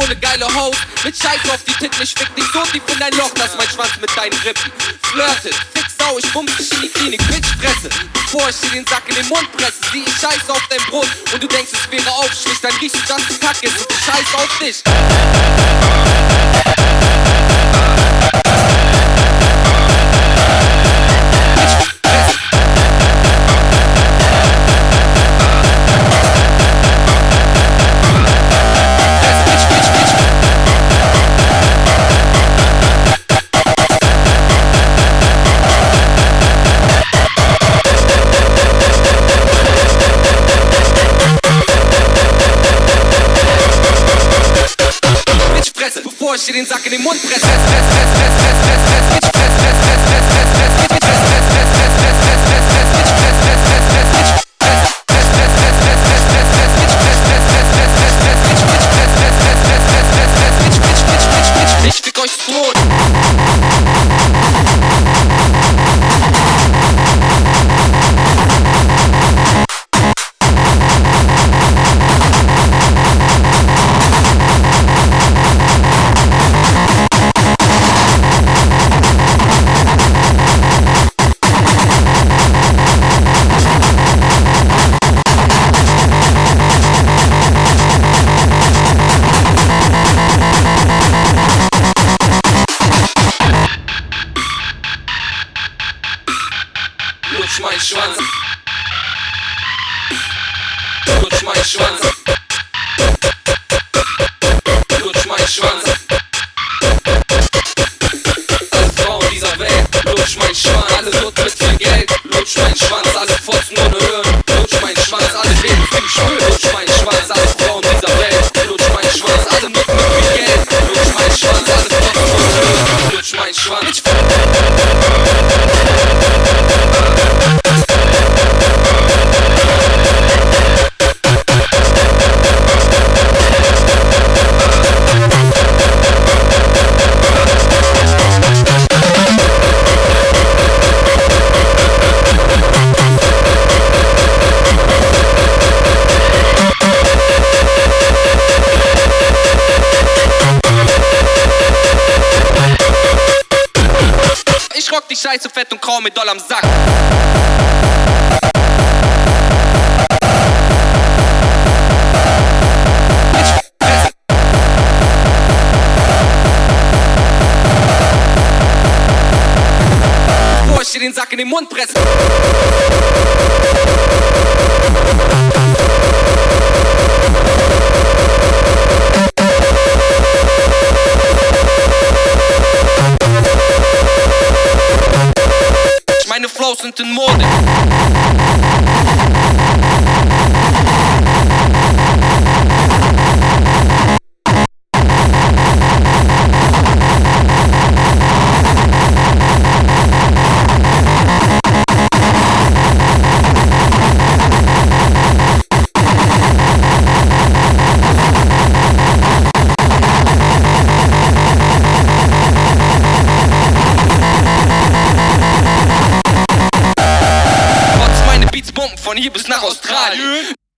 Kohle, geile Haus. Mit Scheiß auf die Titten, ich fick dich so tief in dein Loch, dass mein Schwanz mit deinen Rippen flirtet. Fick Sau, ich bumm dich in die Klinik, Bitch, fresse. Bevor ich dir den Sack in den Mund presse, sieh ich Scheiß auf dein Brot und du denkst, es wäre Aufschlicht, dann riechst du, dass es Kacke ist und ich Scheiß auf dich. ich dir den Sack in den Mund. Ich fick euch Lutsch mein Schwanz. Lutsch mein Schwanz. Lutsch mein Schwanz. Alle Frauen dieser Welt, lutsch mein Schwanz. Alle wird mit viel Geld, lutsch mein Schwanz. Alle Fotzen ohne Hören, lutsch mein Schwanz. Alle leben für mich Spür, lutsch mein Schwanz. Alle Frauen dieser Welt, lutsch mein Schwanz. Alle Nutzen mit viel Geld, lutsch mein Schwanz. Alle Fotzen ohne Hören, lutsch mein Schwanz. scheiße fett und kaum mit doll am Sack. Bevor ich dir den Sack in den Mund pressen. 2000 in morning. von hier bis nach Australien.